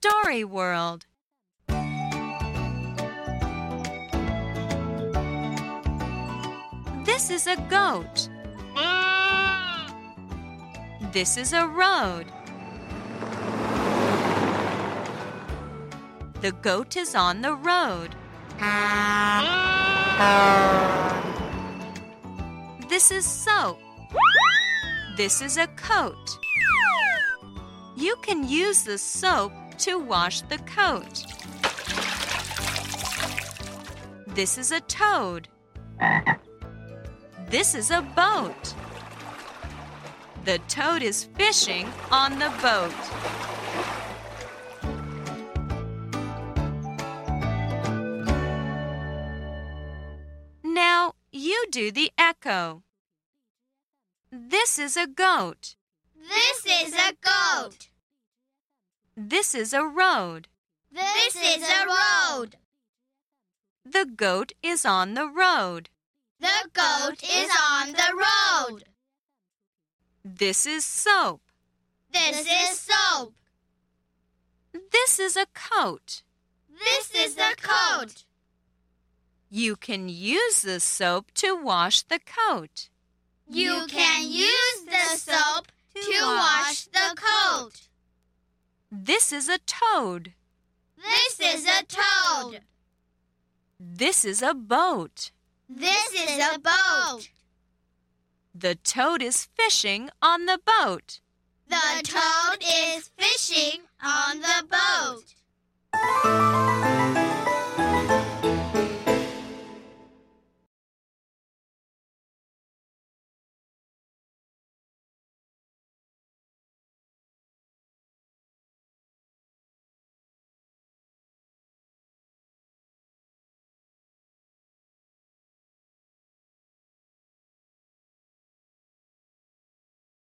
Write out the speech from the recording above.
Story World. This is a goat. This is a road. The goat is on the road. This is soap. This is a coat. You can use the soap to wash the coat. This is a toad. This is a boat. The toad is fishing on the boat. Now you do the echo. This is a goat. This is a goat. This is a road. This is a road. The goat is on the road. The goat is on the road. This is soap. This is soap. This is a coat. This is the coat. You can use the soap to wash the coat. You can use the soap to wash the coat. This is a toad. This is a toad. This is a boat. This is a boat. The toad is fishing on the boat. The toad is fishing on the boat.